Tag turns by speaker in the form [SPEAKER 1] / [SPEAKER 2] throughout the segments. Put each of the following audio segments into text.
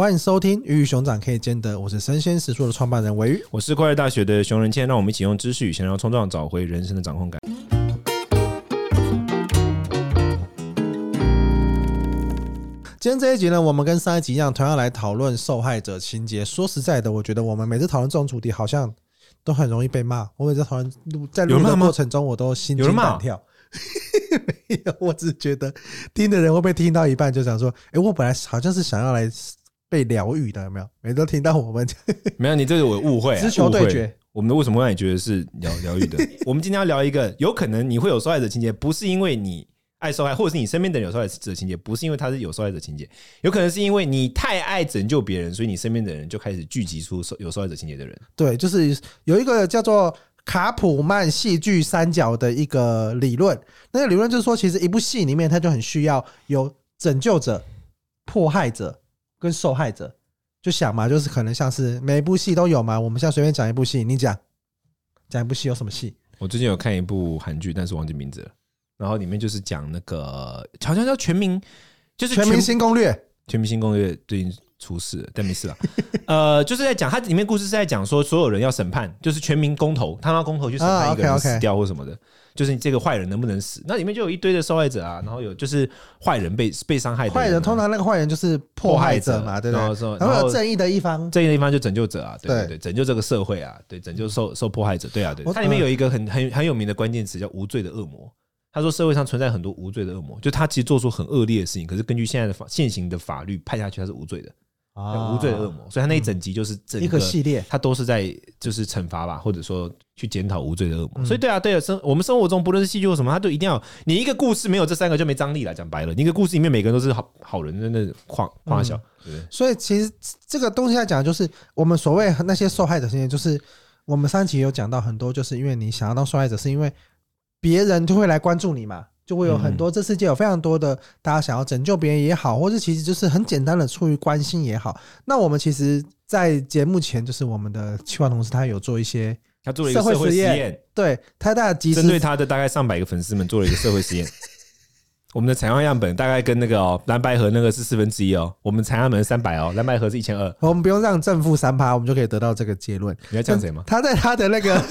[SPEAKER 1] 欢迎收听《鱼与熊掌可以兼得》，我是生鲜食宿的创办人维玉，
[SPEAKER 2] 我是快乐大学的熊仁谦，让我们一起用知识与闲聊冲撞，找回人生的掌控感。
[SPEAKER 1] 今天这一集呢，我们跟上一集一样，同样来讨论受害者情节。说实在的，我觉得我们每次讨论这种主题，好像都很容易被骂。我每次讨论录在录的过程中，我都心惊胆跳。没有，我只是觉得听的人会不会听到一半就想说：“哎，我本来好像是想要来被疗愈的，有没有？”每次都听到我们
[SPEAKER 2] 没有，你这是我误会、啊，
[SPEAKER 1] 直球对决。
[SPEAKER 2] 我们的为什么会让你觉得是疗疗愈的？我们今天要聊一个，有可能你会有受害者情节，不是因为你爱受害，或者是你身边的人有受害者情节，不是因为他是有受害者情节，有可能是因为你太爱拯救别人，所以你身边的人就开始聚集出受有受害者情节的人。
[SPEAKER 1] 对，就是有一个叫做。卡普曼戏剧三角的一个理论，那个理论就是说，其实一部戏里面，它就很需要有拯救者、迫害者跟受害者。就想嘛，就是可能像是每一部戏都有嘛。我们现在随便讲一部戏，你讲讲一部戏有什么戏？
[SPEAKER 2] 我最近有看一部韩剧，但是忘记名字了。然后里面就是讲那个好像叫《全民》，就是
[SPEAKER 1] 全《全民新攻略》。
[SPEAKER 2] 《全明星攻略》最近。出事，但没事了。呃，就是在讲，它里面故事是在讲说，所有人要审判，就是全民公投，他们公投去审判一个人死掉或什么的，就是你这个坏人能不能死？那里面就有一堆的受害者啊，然后有就是坏人被被伤害的，
[SPEAKER 1] 坏人通常那个坏人就是迫害者嘛，对不对？然后有正义的一方，
[SPEAKER 2] 正义的一方就拯救者啊，对对对，拯救这个社会啊，对，拯救受受迫害者，对啊，对。它里面有一个很很很有名的关键词叫无罪的恶魔。他说社会上存在很多无罪的恶魔，就他其实做出很恶劣的事情，可是根据现在的法现行的法律判下去他是无罪的。啊无罪的恶魔，所以他那一整集就是整个
[SPEAKER 1] 一个系列，
[SPEAKER 2] 他都是在就是惩罚吧，或者说去检讨无罪的恶魔。所以对啊，对啊，生我们生活中不论是戏剧或什么，他都一定要你一个故事没有这三个就没张力了。讲白了，你一个故事里面每个人都是好好人，真的夸夸小。
[SPEAKER 1] 所以其实这个东西来讲，就是我们所谓那些受害者现在，就是我们上期有讲到很多，就是因为你想要当受害者，是因为别人就会来关注你嘛。就会有很多，这世界有非常多的大家想要拯救别人也好，或者其实就是很简单的出于关心也好。那我们其实，在节目前，就是我们的企划同事他有做一些，
[SPEAKER 2] 他做了一个社会实验，
[SPEAKER 1] 对，他大概针
[SPEAKER 2] 对他的大概上百个粉丝们做了一个社会实验。我们的采样样本大概跟那个哦蓝白盒那个是四分之一哦，我们采样本是三百哦，蓝白盒是一千二。
[SPEAKER 1] 我们不用让正负三趴，我们就可以得到这个结论。
[SPEAKER 2] 你要讲谁吗？
[SPEAKER 1] 他在他的那个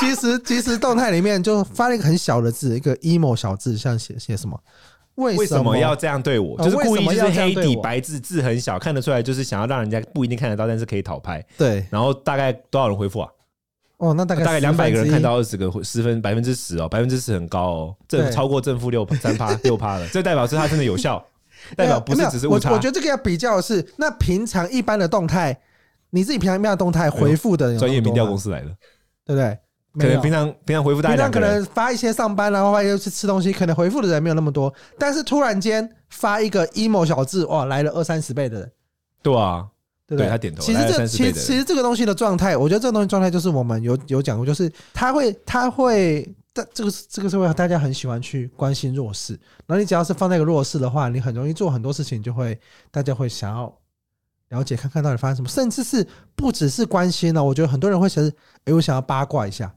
[SPEAKER 1] 即时即时动态里面就发了一个很小的字，一个 emo 小字，像写写什么？
[SPEAKER 2] 为什么要这样对我？就是故意就是黑底白字，字很小，看得出来就是想要让人家不一定看得到，但是可以讨拍。
[SPEAKER 1] 对，
[SPEAKER 2] 然后大概多少人回复啊？
[SPEAKER 1] 哦，那大概
[SPEAKER 2] 大概两百个人看到二十个，十分百分之十哦，百分之十很高哦，正超过正负六 三趴六趴了，这代表是它真的有效，代表不是只是误差。
[SPEAKER 1] 我我觉得这个要比较的是，那平常一般的动态，你自己平常一般的动态回复的
[SPEAKER 2] 专业民调公司来的，
[SPEAKER 1] 对不对？
[SPEAKER 2] 可能平常平常回复大家，平常
[SPEAKER 1] 可能发一些上班然后或者又去吃东西，可能回复的人没有那么多，但是突然间发一个 emo 小字，哇，来了二三十倍的人，
[SPEAKER 2] 对啊。
[SPEAKER 1] 对，对
[SPEAKER 2] 他点头。
[SPEAKER 1] 其实这其实其实这个东西的状态，我觉得这个东西状态就是我们有有讲过，就是他会他会在这个这个社会，大家很喜欢去关心弱势。然后你只要是放在一个弱势的话，你很容易做很多事情，就会大家会想要了解看看到底发生什么，甚至是不只是关心了。我觉得很多人会想，哎，我想要八卦一下，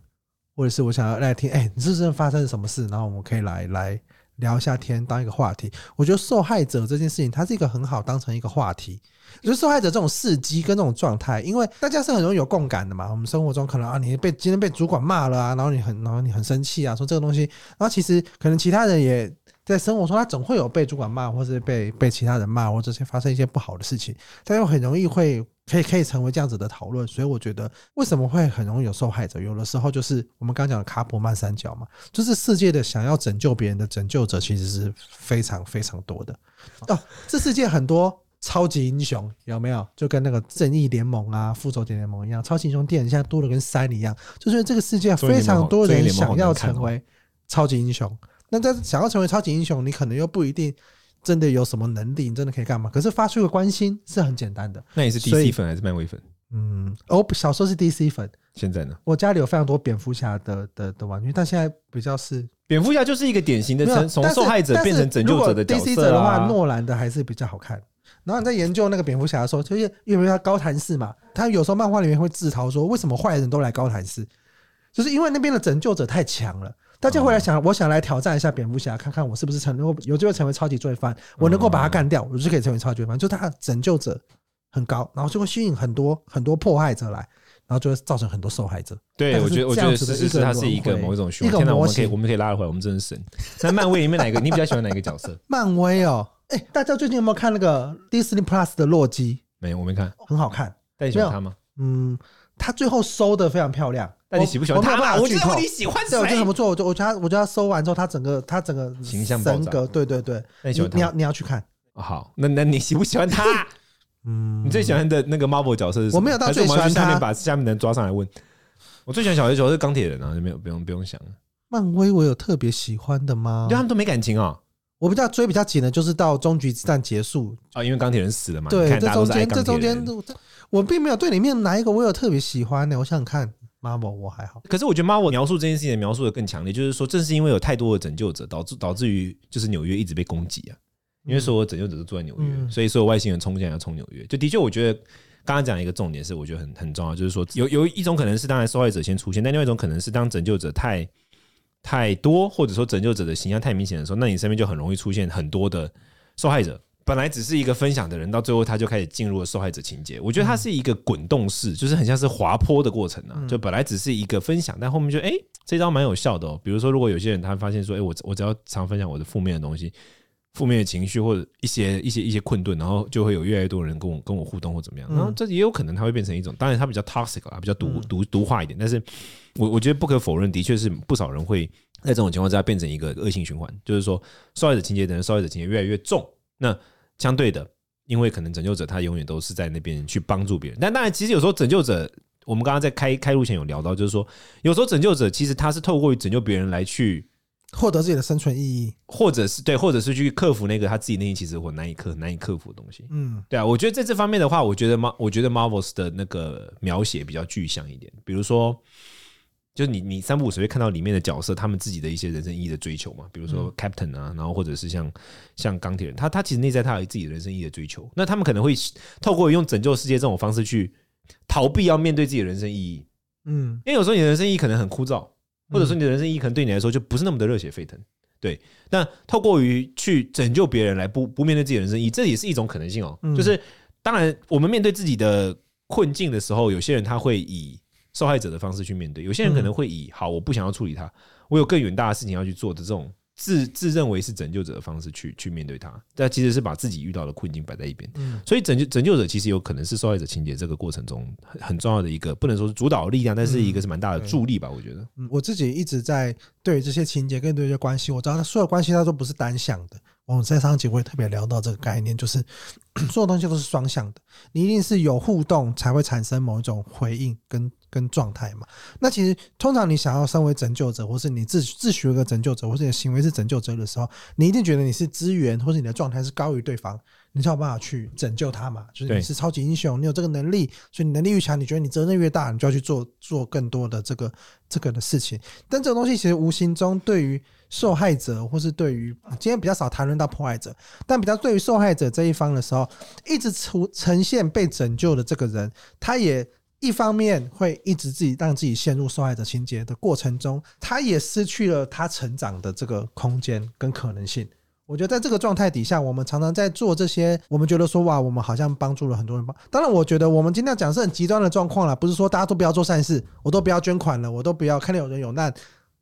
[SPEAKER 1] 或者是我想要来听，哎，你是不是发生了什么事？然后我们可以来来聊一下天，当一个话题。我觉得受害者这件事情，它是一个很好当成一个话题。就是受害者这种事迹跟这种状态，因为大家是很容易有共感的嘛。我们生活中可能啊，你被今天被主管骂了啊，然后你很然后你很生气啊，说这个东西，然后其实可能其他人也在生活中，他总会有被主管骂，或是被被其他人骂，或者是发生一些不好的事情，但又很容易会可以可以成为这样子的讨论。所以我觉得为什么会很容易有受害者，有的时候就是我们刚讲的卡普曼三角嘛，就是世界的想要拯救别人的拯救者其实是非常非常多的哦，这世界很多。超级英雄有没有？就跟那个正义联盟啊、复仇者联盟一样，超级英雄电影现在多的跟山一样。就是这个世界非常多人想要成为超级英雄，那在想要成为超级英雄，你可能又不一定真的有什么能力，你真的可以干嘛？可是发出个关心是很简单的。
[SPEAKER 2] 那你是 DC 粉还是漫威粉？
[SPEAKER 1] 嗯，我小时候是 DC 粉。
[SPEAKER 2] 现在呢？
[SPEAKER 1] 我家里有非常多蝙蝠侠的的的玩具，但现在比较是
[SPEAKER 2] 蝙蝠侠就是一个典型的从受害者变成拯救者的角色啊。
[SPEAKER 1] DC 者的话，诺兰的还是比较好看。然后你在研究那个蝙蝠侠的时候，就是因为他高谭市嘛，他有时候漫画里面会自嘲说，为什么坏人都来高谭市？就是因为那边的拯救者太强了。大家会来想，我想来挑战一下蝙蝠侠，看看我是不是成有机会成为超级罪犯，我能够把他干掉，我就可以成为超级罪犯。就他拯救者很高，然后就会吸引很多很多迫害者来，然后就会造成很多受害者。
[SPEAKER 2] 对，我觉得我觉得是是是，它是一个某一种循环。现在我们可以我们可以拉回来，我们真的神。在漫威里面，哪个你比较喜欢哪个角色？
[SPEAKER 1] 漫威哦，哎，大家最近有没有看那个 Disney Plus 的洛基？
[SPEAKER 2] 没有，我没看，
[SPEAKER 1] 很好看。
[SPEAKER 2] 但你喜欢他吗？
[SPEAKER 1] 嗯，他最后收的非常漂亮。
[SPEAKER 2] 但你喜不喜欢他？我觉得你喜欢
[SPEAKER 1] 谁？我觉得很不错。我就我觉得我觉得他收完之后，他整个他整个
[SPEAKER 2] 形象
[SPEAKER 1] 人格，对对对。
[SPEAKER 2] 那你喜欢他？
[SPEAKER 1] 你要你要去看。
[SPEAKER 2] 好，那那你喜不喜欢他？嗯，你最喜欢的那个 Marvel 角色是什么？
[SPEAKER 1] 我没有到最喜欢他。
[SPEAKER 2] 下面把下面的人抓上来问。我最喜欢小的角色是钢铁人啊，就没有不用不用想。
[SPEAKER 1] 漫威我有特别喜欢的吗？
[SPEAKER 2] 对他们都没感情啊。
[SPEAKER 1] 我比较追比较紧的就是到终局之战结束
[SPEAKER 2] 啊，因为钢铁人死了嘛。
[SPEAKER 1] 对，这中间这中间我并没有对里面哪一个我有特别喜欢的。我想想看，Marvel 我还好。
[SPEAKER 2] 可是我觉得 Marvel 描述这件事情的描述的更强烈，就是说正是因为有太多的拯救者，导致导致于就是纽约一直被攻击啊。因为所有拯救者都住在纽约，嗯、所以所有外星人冲进来要冲纽约。就的确，我觉得刚刚讲一个重点是，我觉得很很重要，就是说有有一种可能是当然受害者先出现，但另外一种可能是当拯救者太太多，或者说拯救者的形象太明显的时候，那你身边就很容易出现很多的受害者。本来只是一个分享的人，到最后他就开始进入了受害者情节。我觉得它是一个滚动式，就是很像是滑坡的过程啊。就本来只是一个分享，但后面就哎、欸，这招蛮有效的哦。比如说，如果有些人他发现说，哎、欸，我我只要常分享我的负面的东西。负面的情绪或者一些一些一些困顿，然后就会有越来越多人跟我跟我互动或怎么样，然后这也有可能它会变成一种，当然它比较 toxic 啊，比较毒毒毒化一点，但是我我觉得不可否认，的确是不少人会在这种情况之下变成一个恶性循环，就是说受害者情节的人受害者情节越来越重，那相对的，因为可能拯救者他永远都是在那边去帮助别人，但当然其实有时候拯救者，我们刚刚在开开路前有聊到，就是说有时候拯救者其实他是透过于拯救别人来去。
[SPEAKER 1] 获得自己的生存意义，
[SPEAKER 2] 或者是对，或者是去克服那个他自己内心其实我难以克难以克服的东西。嗯，对啊，我觉得在这方面的话，我觉得 Mar 我觉得 Marvels 的那个描写比较具象一点。比如说，就是你你三不五时会看到里面的角色他们自己的一些人生意义的追求嘛。比如说 Captain 啊，然后或者是像像钢铁人，他他其实内在他有自己的人生意义的追求。那他们可能会透过用拯救世界这种方式去逃避要面对自己的人生意义。嗯，因为有时候你的人生意义可能很枯燥。或者说你的人生意义可能对你来说就不是那么的热血沸腾，对。那透过于去拯救别人来不不面对自己的人生意义，这也是一种可能性哦。就是当然，我们面对自己的困境的时候，有些人他会以受害者的方式去面对，有些人可能会以好，我不想要处理他，我有更远大的事情要去做的这种。自自认为是拯救者的方式去去面对他，但其实是把自己遇到的困境摆在一边。嗯，所以拯救拯救者其实有可能是受害者情节这个过程中很很重要的一个，不能说是主导力量，但是一个是蛮大的助力吧。我觉得，
[SPEAKER 1] 嗯，我自己一直在对于这些情节跟对这些关系，我知道他所有关系它都不是单向的。我们在上集我也特别聊到这个概念，就是 所有东西都是双向的，你一定是有互动才会产生某一种回应跟。跟状态嘛，那其实通常你想要身为拯救者，或是你自自诩一个拯救者，或是你的行为是拯救者的时候，你一定觉得你是资源，或是你的状态是高于对方，你才有办法去拯救他嘛。就是你是超级英雄，你有这个能力，所以你能力越强，你觉得你责任越大，你就要去做做更多的这个这个的事情。但这种东西其实无形中对于受害者，或是对于今天比较少谈论到迫害者，但比较对于受害者这一方的时候，一直呈呈现被拯救的这个人，他也。一方面会一直自己让自己陷入受害者情节的过程中，他也失去了他成长的这个空间跟可能性。我觉得在这个状态底下，我们常常在做这些，我们觉得说哇，我们好像帮助了很多人。当然，我觉得我们今天要讲是很极端的状况了，不是说大家都不要做善事，我都不要捐款了，我都不要看到有人有难，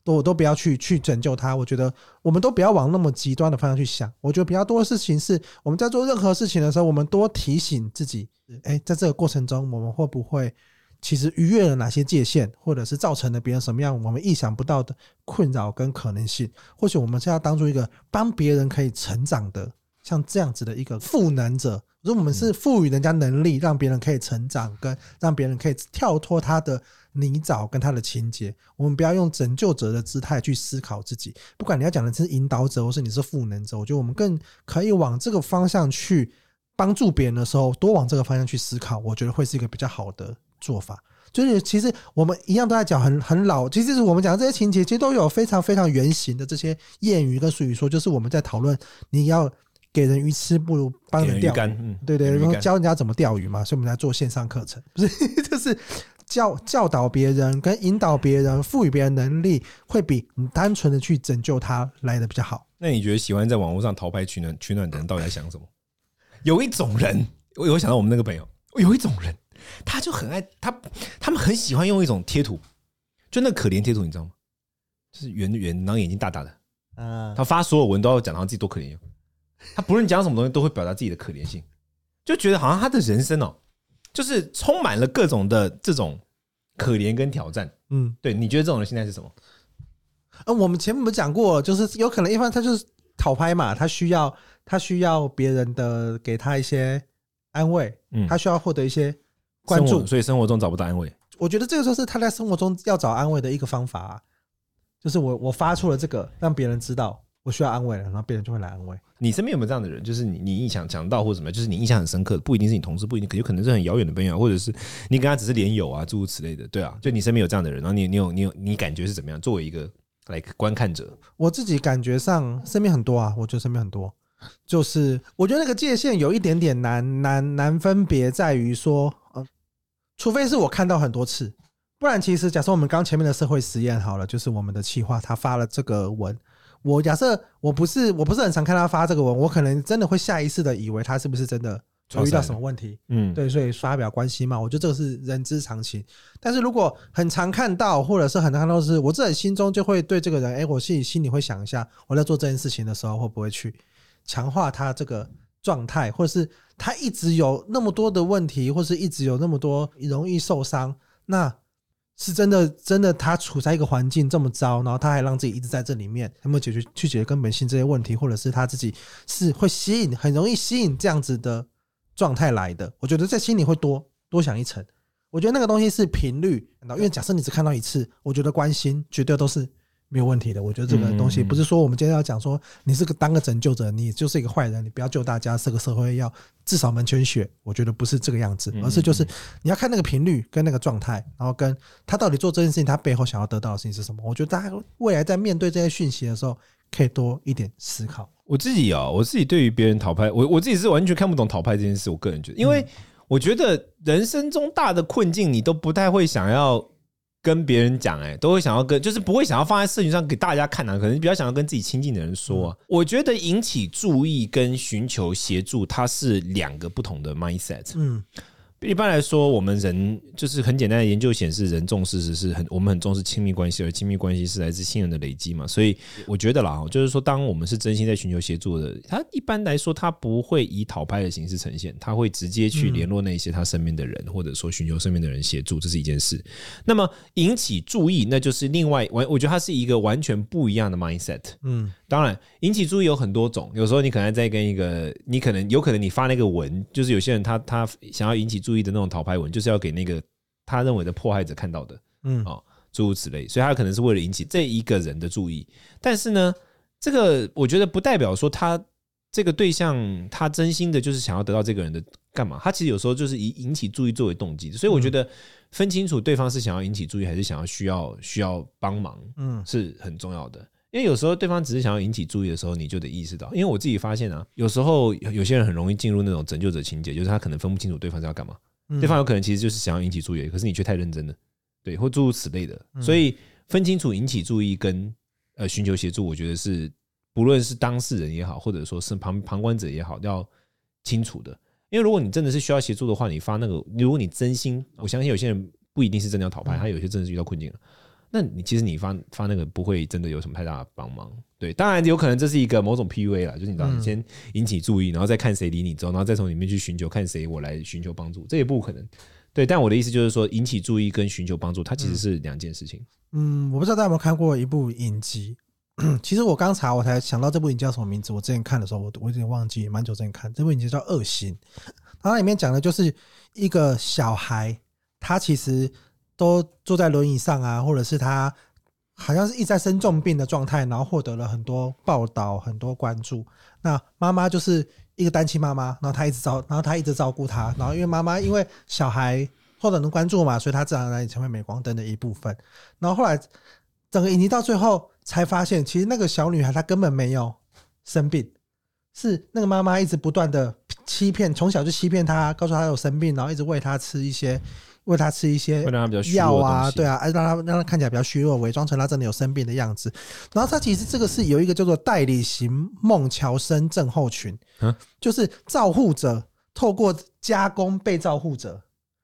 [SPEAKER 1] 都我都不要去去拯救他。我觉得我们都不要往那么极端的方向去想。我觉得比较多的事情是，我们在做任何事情的时候，我们多提醒自己。哎，在这个过程中，我们会不会其实逾越了哪些界限，或者是造成了别人什么样我们意想不到的困扰跟可能性？或许我们是要当做一个帮别人可以成长的，像这样子的一个赋能者。如果我们是赋予人家能力，让别人可以成长，跟让别人可以跳脱他的泥沼跟他的情节，我们不要用拯救者的姿态去思考自己。不管你要讲的是引导者，或是你是赋能者，我觉得我们更可以往这个方向去。帮助别人的时候，多往这个方向去思考，我觉得会是一个比较好的做法。就是其实我们一样都在讲很很老，其实是我们讲的这些情节，其实都有非常非常原型的这些谚语跟俗语说，就是我们在讨论你要给人鱼吃，不如帮人钓鱼。嗯，对对，然后教人家怎么钓鱼嘛，所以我们在做线上课程，不是就是教教导别人跟引导别人，赋予别人能力，会比你单纯的去拯救他来的比较好。
[SPEAKER 2] 那你觉得喜欢在网络上淘拍取暖取暖的人到底在想什么？有一种人，我有想到我们那个朋友，有一种人，他就很爱他，他们很喜欢用一种贴图，就那可怜贴图，你知道吗？就是圆圆，然后眼睛大大的。嗯，他发所有文都要讲他自己多可怜，他不论讲什么东西都会表达自己的可怜性，就觉得好像他的人生哦，就是充满了各种的这种可怜跟挑战。嗯，对，你觉得这种人心态是什么？
[SPEAKER 1] 呃，我们前面不讲过，就是有可能一方他就是讨拍嘛，他需要他需要别人的给他一些安慰，嗯，他需要获得一些关注，
[SPEAKER 2] 所以生活中找不到安慰。
[SPEAKER 1] 我觉得这个就是他在生活中要找安慰的一个方法啊，就是我我发出了这个，让别人知道我需要安慰了，然后别人就会来安慰。
[SPEAKER 2] 你身边有没有这样的人？就是你你印象讲到或者什么，就是你印象很深刻的，不一定是你同事，不一定，有可能是很遥远的朋友，或者是你跟他只是连友啊，诸如此类的。对啊，就你身边有这样的人，然后你你有你有你感觉是怎么样？作为一个来观看者，
[SPEAKER 1] 我自己感觉上身边很多啊，我觉得身边很多。就是我觉得那个界限有一点点难难难分别，在于说，呃，除非是我看到很多次，不然其实假设我们刚前面的社会实验好了，就是我们的企划他发了这个文，我假设我不是我不是很常看他发这个文，我可能真的会下意识的以为他是不是真的有遇到什么问题，嗯，对，所以发表关系嘛，我觉得这个是人之常情。但是如果很常看到，或者是很常看到是，我自己心中就会对这个人，哎，我心里心里会想一下，我在做这件事情的时候会不会去。强化他这个状态，或者是他一直有那么多的问题，或是一直有那么多容易受伤，那是真的真的他处在一个环境这么糟，然后他还让自己一直在这里面，有没有解决去解决根本性这些问题，或者是他自己是会吸引很容易吸引这样子的状态来的？我觉得在心里会多多想一层。我觉得那个东西是频率，因为假设你只看到一次，我觉得关心绝对都是。没有问题的，我觉得这个东西不是说我们今天要讲说你是个当个拯救者，你就是一个坏人，你不要救大家，这个社会要至少门前雪。我觉得不是这个样子，而是就是你要看那个频率跟那个状态，然后跟他到底做这件事情，他背后想要得到的事情是什么。我觉得大家未来在面对这些讯息的时候，可以多一点思考。
[SPEAKER 2] 我自己啊，我自己对于别人讨拍，我我自己是完全看不懂讨拍这件事。我个人觉得，因为我觉得人生中大的困境，你都不太会想要。跟别人讲，哎，都会想要跟，就是不会想要放在社群上给大家看啊，可能比较想要跟自己亲近的人说啊。我觉得引起注意跟寻求协助，它是两个不同的 mindset。嗯。一般来说，我们人就是很简单的研究显示，人重视是是很我们很重视亲密关系，而亲密关系是来自信任的累积嘛。所以我觉得啦，就是说，当我们是真心在寻求协助的，他一般来说他不会以讨拍的形式呈现，他会直接去联络那些他身边的人，或者说寻求身边的人协助，这是一件事。那么引起注意，那就是另外完，我觉得它是一个完全不一样的 mindset。嗯。当然，引起注意有很多种。有时候你可能在跟一个，你可能有可能你发那个文，就是有些人他他想要引起注意的那种讨拍文，就是要给那个他认为的迫害者看到的，嗯，哦，诸如此类。所以他可能是为了引起这一个人的注意。但是呢，这个我觉得不代表说他这个对象他真心的就是想要得到这个人的干嘛？他其实有时候就是以引起注意作为动机。所以我觉得分清楚对方是想要引起注意，还是想要需要需要帮忙，嗯，是很重要的。因为有时候对方只是想要引起注意的时候，你就得意识到。因为我自己发现啊，有时候有些人很容易进入那种拯救者情节，就是他可能分不清楚对方是要干嘛。对方有可能其实就是想要引起注意，可是你却太认真了，对，或诸如此类的。所以分清楚引起注意跟呃寻求协助，我觉得是不论是当事人也好，或者说是旁旁观者也好，要清楚的。因为如果你真的是需要协助的话，你发那个，如果你真心，我相信有些人不一定是真的要讨拍，他有些真的是遇到困境了。那你其实你发发那个不会真的有什么太大的帮忙，对，当然有可能这是一个某种 PUA 啦，就是你知道，你先引起注意，然后再看谁理你之后，然后再从里面去寻求看谁我来寻求帮助，这也不可能，对。但我的意思就是说，引起注意跟寻求帮助，它其实是两件事情。
[SPEAKER 1] 嗯，我不知道大家有没有看过一部影集，其实我刚查我才想到这部影集叫什么名字，我之前看的时候我我有点忘记，蛮久之前看这部影集叫《恶行》，它里面讲的就是一个小孩，他其实。都坐在轮椅上啊，或者是他好像是一直在生重病的状态，然后获得了很多报道、很多关注。那妈妈就是一个单亲妈妈，然后她一直照，然后她一直照顾他。然后因为妈妈因为小孩获得了关注嘛，所以她自然而然也成为镁光灯的一部分。然后后来整个影集到最后才发现，其实那个小女孩她根本没有生病，是那个妈妈一直不断的欺骗，从小就欺骗她，告诉她有生病，然后一直喂她吃一些。喂他吃一些药啊，对啊，让他让他看起来比较虚弱，伪装成他真的有生病的样子。然后他其实这个是有一个叫做代理型孟乔森症候群，就是照护者透过加工被照护者，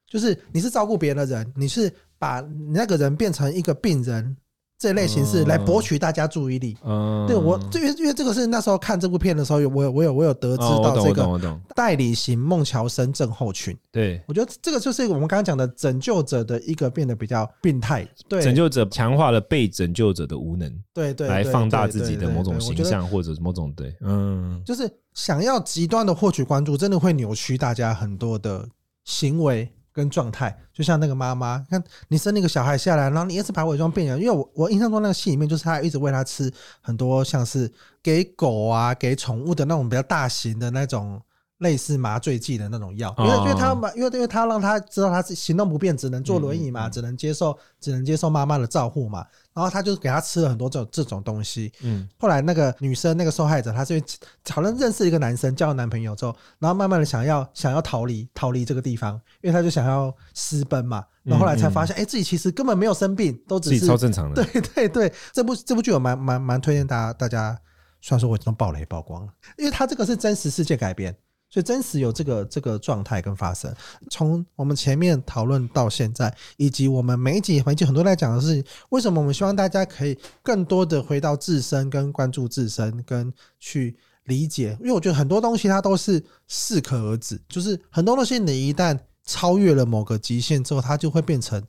[SPEAKER 1] 就是你是照顾别人的人，你是把那个人变成一个病人。这类形式来博取大家注意力。嗯，对我，因为因为这个是那时候看这部片的时候，有我有我有我有得知到这个代理型孟乔森症候群。
[SPEAKER 2] 对，
[SPEAKER 1] 我觉得这个就是我们刚刚讲的拯救者的一个变得比较病态。对，
[SPEAKER 2] 拯救者强化了被拯救者的无能。
[SPEAKER 1] 对对，
[SPEAKER 2] 来放大自己的某种形象或者某种对，嗯，
[SPEAKER 1] 就是想要极端的获取关注，真的会扭曲大家很多的行为。跟状态，就像那个妈妈，看你生那个小孩下来，然后你一直把伪装变人，因为我我印象中那个戏里面，就是他一直喂他吃很多像是给狗啊、给宠物的那种比较大型的那种。类似麻醉剂的那种药，因为因为他嘛，因为因为他让他知道他是行动不便，只能坐轮椅嘛，只能接受只能接受妈妈的照护嘛，然后他就给他吃了很多这种这种东西。嗯，后来那个女生那个受害者，她是因为好像认识一个男生，交了男朋友之后，然后慢慢的想要想要逃离逃离这个地方，因为她就想要私奔嘛，然后后来才发现，哎，自己其实根本没有生病，都只是
[SPEAKER 2] 超正常的。
[SPEAKER 1] 对对对，这部这部剧我蛮蛮蛮推荐大家大家，虽然说我已经暴雷曝光了，因为他这个是真实世界改编。所以真实有这个这个状态跟发生，从我们前面讨论到现在，以及我们每一集每一集很多在讲的是为什么我们希望大家可以更多的回到自身，跟关注自身，跟去理解，因为我觉得很多东西它都是适可而止，就是很多东西你一旦超越了某个极限之后，它就会变成。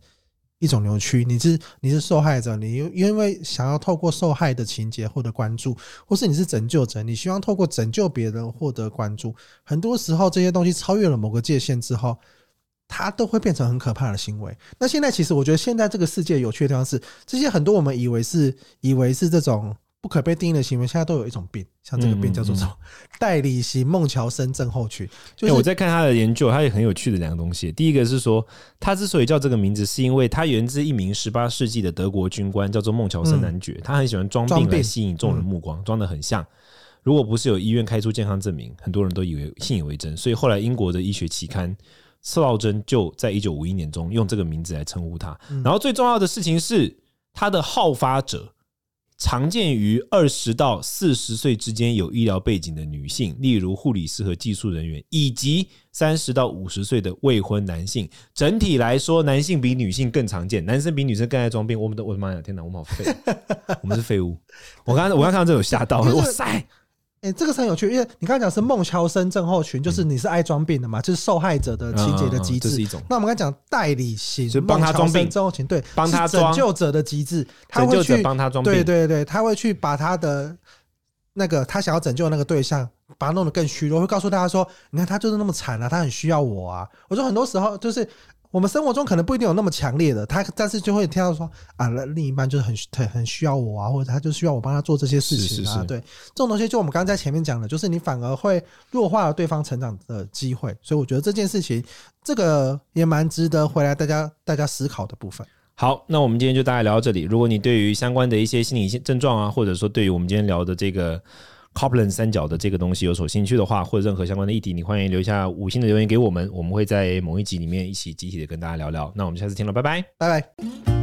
[SPEAKER 1] 一种扭曲，你是你是受害者，你因为想要透过受害的情节获得关注，或是你是拯救者，你希望透过拯救别人获得关注。很多时候这些东西超越了某个界限之后，它都会变成很可怕的行为。那现在其实我觉得现在这个世界有趣的地方是，这些很多我们以为是以为是这种。不可被定义的行为，现在都有一种病，像这个病叫做什么？代理型孟乔森症候群。就是
[SPEAKER 2] 我在看他的研究，他也很有趣的两个东西。第一个是说，他之所以叫这个名字，是因为他源自一名十八世纪的德国军官，叫做孟乔森男爵。他很喜欢装病来吸引众人目光，装得很像。如果不是有医院开出健康证明，很多人都以为信以为真。所以后来英国的医学期刊《刺劳针》就在一九五一年中用这个名字来称呼他。然后最重要的事情是，他的好发者。常见于二十到四十岁之间有医疗背景的女性，例如护理师和技术人员，以及三十到五十岁的未婚男性。整体来说，男性比女性更常见，男生比女生更爱装病。我们的，我的妈呀，天哪，我们好废，我们是废物。我刚刚我刚看到这有吓到，哇塞！
[SPEAKER 1] 哎、欸，这个是很有趣，因为你刚刚讲是孟乔森症候群，就是你是爱装病的嘛，就是受害者的情节的机制。这是一种。那我们刚才讲代理型，
[SPEAKER 2] 就帮他装病
[SPEAKER 1] 症候群，对，
[SPEAKER 2] 帮他
[SPEAKER 1] 拯救者的机制，他会去
[SPEAKER 2] 帮他装病，
[SPEAKER 1] 对对对，他会去把他的那个他想要拯救的那个对象，把他弄得更虚弱，会告诉大家说，你看他就是那么惨啊，他很需要我啊。我说很多时候就是。我们生活中可能不一定有那么强烈的他，但是就会听到说啊，另一半就是很很很需要我啊，或者他就需要我帮他做这些事情啊。是是是对，这种东西就我们刚刚在前面讲的，就是你反而会弱化了对方成长的机会。所以我觉得这件事情，这个也蛮值得回来大家大家思考的部分。
[SPEAKER 2] 好，那我们今天就大概聊到这里。如果你对于相关的一些心理症状啊，或者说对于我们今天聊的这个。Copland 三角的这个东西有所兴趣的话，或者任何相关的议题，你欢迎留下五星的留言给我们，我们会在某一集里面一起集体的跟大家聊聊。那我们下次见了，拜拜，
[SPEAKER 1] 拜拜。